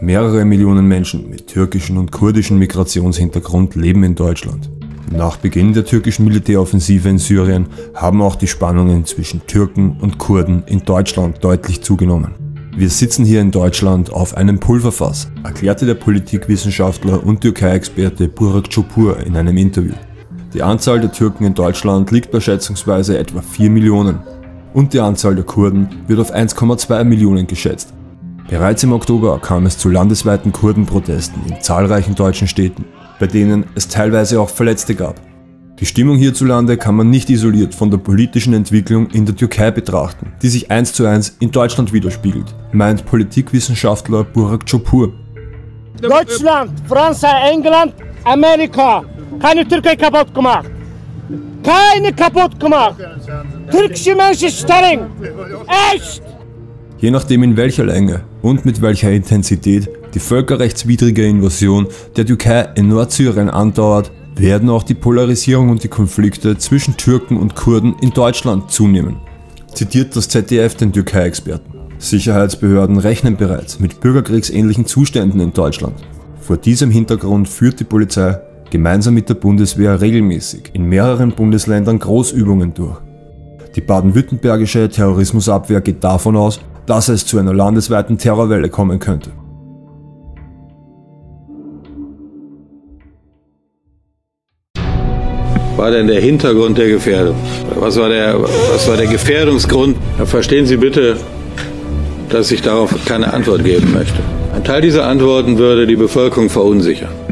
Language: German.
Mehrere Millionen Menschen mit türkischen und kurdischen Migrationshintergrund leben in Deutschland. Nach Beginn der türkischen Militäroffensive in Syrien haben auch die Spannungen zwischen Türken und Kurden in Deutschland deutlich zugenommen. Wir sitzen hier in Deutschland auf einem Pulverfass, erklärte der Politikwissenschaftler und Türkei-Experte Burak Çopur in einem Interview. Die Anzahl der Türken in Deutschland liegt bei schätzungsweise etwa 4 Millionen und die Anzahl der Kurden wird auf 1,2 Millionen geschätzt. Bereits im Oktober kam es zu landesweiten Kurdenprotesten in zahlreichen deutschen Städten, bei denen es teilweise auch Verletzte gab. Die Stimmung hierzulande kann man nicht isoliert von der politischen Entwicklung in der Türkei betrachten, die sich eins zu eins in Deutschland widerspiegelt, meint Politikwissenschaftler Burak Çopur. Deutschland, Frankreich, England, Amerika, keine Türkei kaputt gemacht. Keine kaputt gemacht. Türkische Menschen sterben. Echt! Je nachdem in welcher Länge und mit welcher Intensität die völkerrechtswidrige Invasion der Türkei in Nordsyrien andauert, werden auch die Polarisierung und die Konflikte zwischen Türken und Kurden in Deutschland zunehmen. Zitiert das ZDF den Türkei-Experten. Sicherheitsbehörden rechnen bereits mit bürgerkriegsähnlichen Zuständen in Deutschland. Vor diesem Hintergrund führt die Polizei gemeinsam mit der Bundeswehr regelmäßig in mehreren Bundesländern Großübungen durch. Die baden-württembergische Terrorismusabwehr geht davon aus, dass es zu einer landesweiten Terrorwelle kommen könnte. war denn der Hintergrund der Gefährdung? Was war der, was war der Gefährdungsgrund? Verstehen Sie bitte, dass ich darauf keine Antwort geben möchte. Ein Teil dieser Antworten würde die Bevölkerung verunsichern.